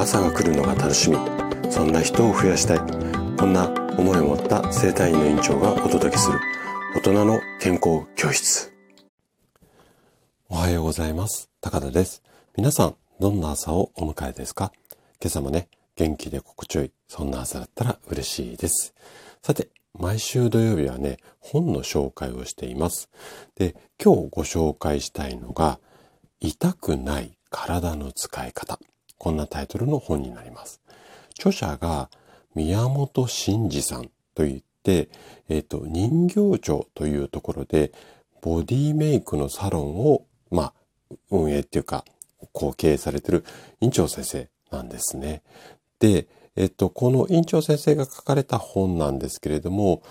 朝が来るのが楽しみ。そんな人を増やしたい。こんな思いを持った生体院の院長がお届けする。大人の健康教室。おはようございます。高田です。皆さんどんな朝をお迎えですか？今朝もね元気で心地よい。そんな朝だったら嬉しいです。さて毎週土曜日はね、本の紹介をしています。で、今日ご紹介したいのが、痛くない体の使い方。こんなタイトルの本になります。著者が宮本真二さんといって、えっ、ー、と、人形町というところで、ボディメイクのサロンを、まあ、運営っていうか、こう経営されてる院長先生なんですね。で、えっと、この院長先生が書かれた本なんですけれども、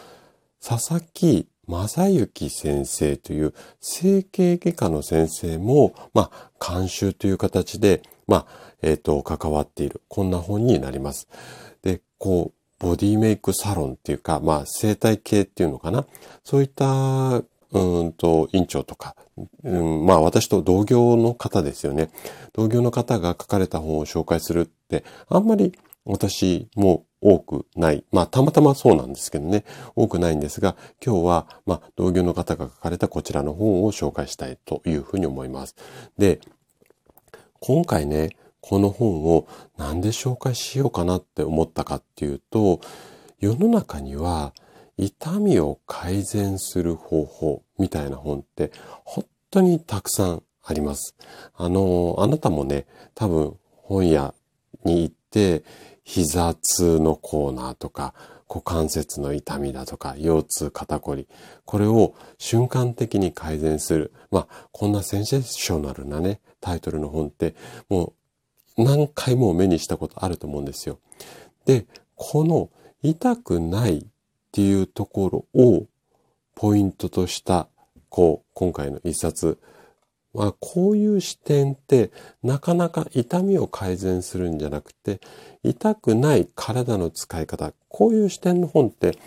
佐々木正幸先生という整形外科の先生も、まあ、監修という形で、まあ、えっ、ー、と、関わっている、こんな本になります。で、こう、ボディメイクサロンっていうか、まあ、生態系っていうのかな。そういった、うんと、院長とか、うん、まあ、私と同業の方ですよね。同業の方が書かれた本を紹介するって、あんまり私も多くない。まあ、たまたまそうなんですけどね。多くないんですが、今日は、まあ、同業の方が書かれたこちらの本を紹介したいというふうに思います。で、今回ね、この本をなんで紹介しようかなって思ったかっていうと、世の中には痛みを改善する方法みたいな本って本当にたくさんあります。あの、あなたもね、多分本屋に行って膝痛のコーナーとか股関節の痛みだとか腰痛肩こりこれを瞬間的に改善するまあこんなセンセーショナルなねタイトルの本ってもう何回も目にしたことあると思うんですよ。で、この痛くないっていうところをポイントとした、こう、今回の一冊は、こういう視点ってなかなか痛みを改善するんじゃなくて、痛くない体の使い方、こういう視点の本って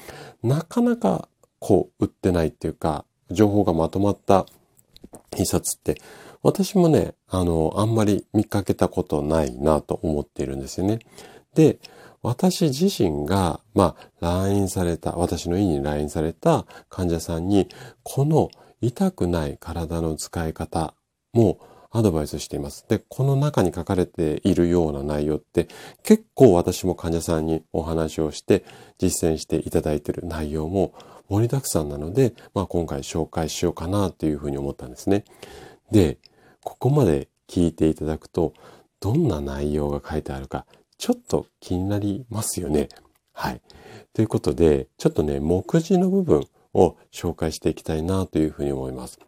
なかなかこう売ってないっていうか、情報がまとまった一冊って私もね、あの、あんまり見かけたことないなと思っているんですよね。で、私自身が、まあ、来院された、私の院に来院された患者さんに、この痛くない体の使い方もアドバイスしています。で、この中に書かれているような内容って結構私も患者さんにお話をして実践していただいている内容も盛りだくさんなので、まあ今回紹介しようかなというふうに思ったんですね。で、ここまで聞いていただくと、どんな内容が書いてあるか、ちょっと気になりますよね。はい。ということで、ちょっとね、目次の部分を紹介していきたいなというふうに思います。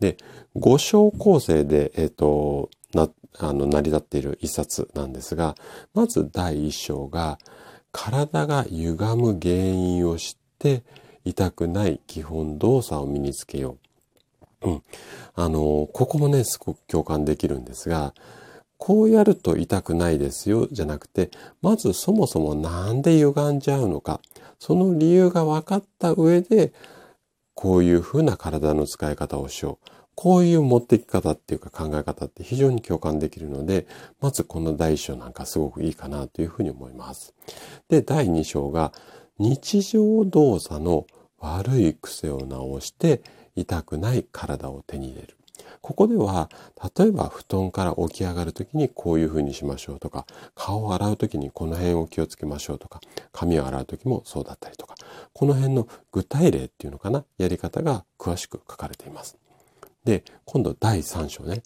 で、五章構成で、えっ、ー、と、な、あの、成り立っている一冊なんですが、まず第一章が、体が歪む原因を知って、痛くない基本動作を身につけよう。うん。あの、ここもね、すごく共感できるんですが、こうやると痛くないですよ、じゃなくて、まずそもそもなんで歪んじゃうのか、その理由が分かった上で、こういうふうな体の使い方をしよう。こういう持ってき方っていうか考え方って非常に共感できるので、まずこの第一章なんかすごくいいかなというふうに思います。で、第二章が日常動作の悪い癖を直して痛くない体を手に入れる。ここでは、例えば布団から起き上がるときにこういうふうにしましょうとか、顔を洗うときにこの辺を気をつけましょうとか、髪を洗うときもそうだったりとか、この辺の具体例っていうのかな、やり方が詳しく書かれています。で、今度第3章ね。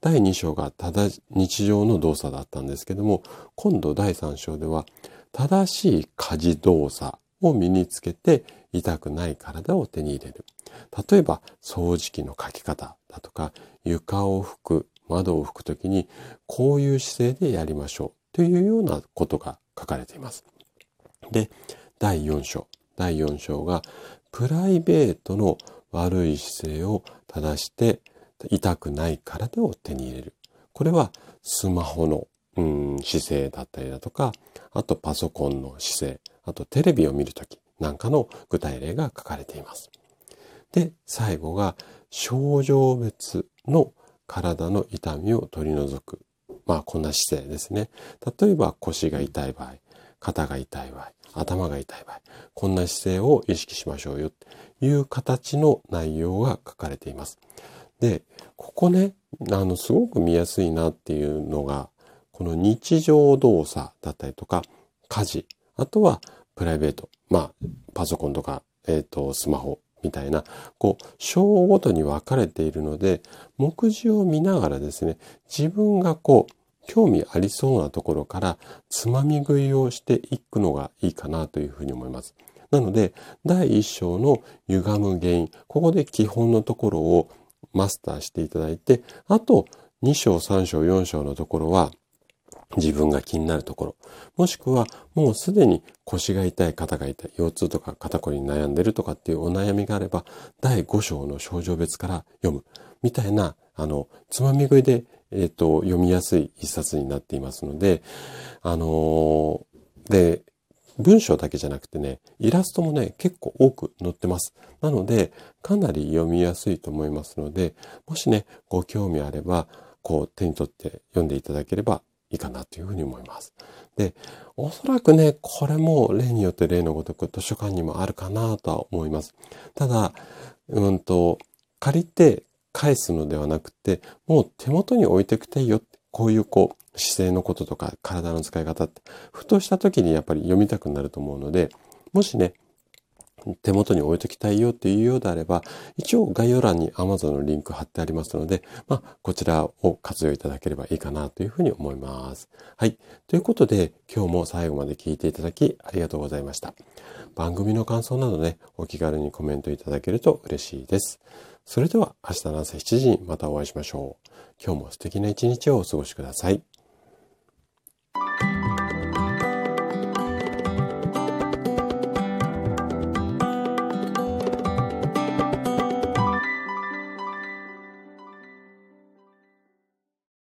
第2章がただ日常の動作だったんですけども、今度第3章では正しい家事動作を身につけて痛くない体を手に入れる。例えば、掃除機のかき方だとか、床を拭く、窓を拭くときに、こういう姿勢でやりましょうというようなことが書かれています。で、第4章。第4章が、プライベートの悪い姿勢を正して痛くない体を手に入れる。これはスマホの、うん、姿勢だったりだとか、あとパソコンの姿勢、あとテレビを見るときなんかの具体例が書かれています。で、最後が症状別の体の痛みを取り除くまあこんな姿勢ですね。例えば腰が痛い場合、肩が痛い場合、頭が痛い場合、こんな姿勢を意識しましょうよという形の内容が書かれています。で、ここね、あの、すごく見やすいなっていうのが、この日常動作だったりとか、家事、あとはプライベート、まあ、パソコンとか、えっ、ー、と、スマホみたいな、こう、章ごとに分かれているので、目次を見ながらですね、自分がこう、興味ありそうなところからつまみ食いをしていくのがいいかなというふうに思います。なので、第一章の歪む原因、ここで基本のところをマスターしていただいて、あと2章、3章、4章のところは自分が気になるところ、もしくはもうすでに腰が痛い、肩が痛い、腰痛とか肩こりに悩んでるとかっていうお悩みがあれば、第5章の症状別から読む、みたいな、あの、つまみ食いでえっ、ー、と、読みやすい一冊になっていますので、あのー、で、文章だけじゃなくてね、イラストもね、結構多く載ってます。なので、かなり読みやすいと思いますので、もしね、ご興味あれば、こう、手に取って読んでいただければいいかなというふうに思います。で、おそらくね、これも例によって例のごとく図書館にもあるかなとは思います。ただ、うんと、借りて返すのではなくて、もう手元に置いてくていいよって、こういうこう、姿勢のこととか体の使い方って、ふとした時にやっぱり読みたくなると思うので、もしね、手元に置いときたいよっていうようであれば、一応概要欄に Amazon のリンク貼ってありますので、まあ、こちらを活用いただければいいかなというふうに思います。はい。ということで、今日も最後まで聞いていただきありがとうございました。番組の感想などね、お気軽にコメントいただけると嬉しいです。それでは明日の朝7時にまたお会いしましょう。今日も素敵な一日をお過ごしください。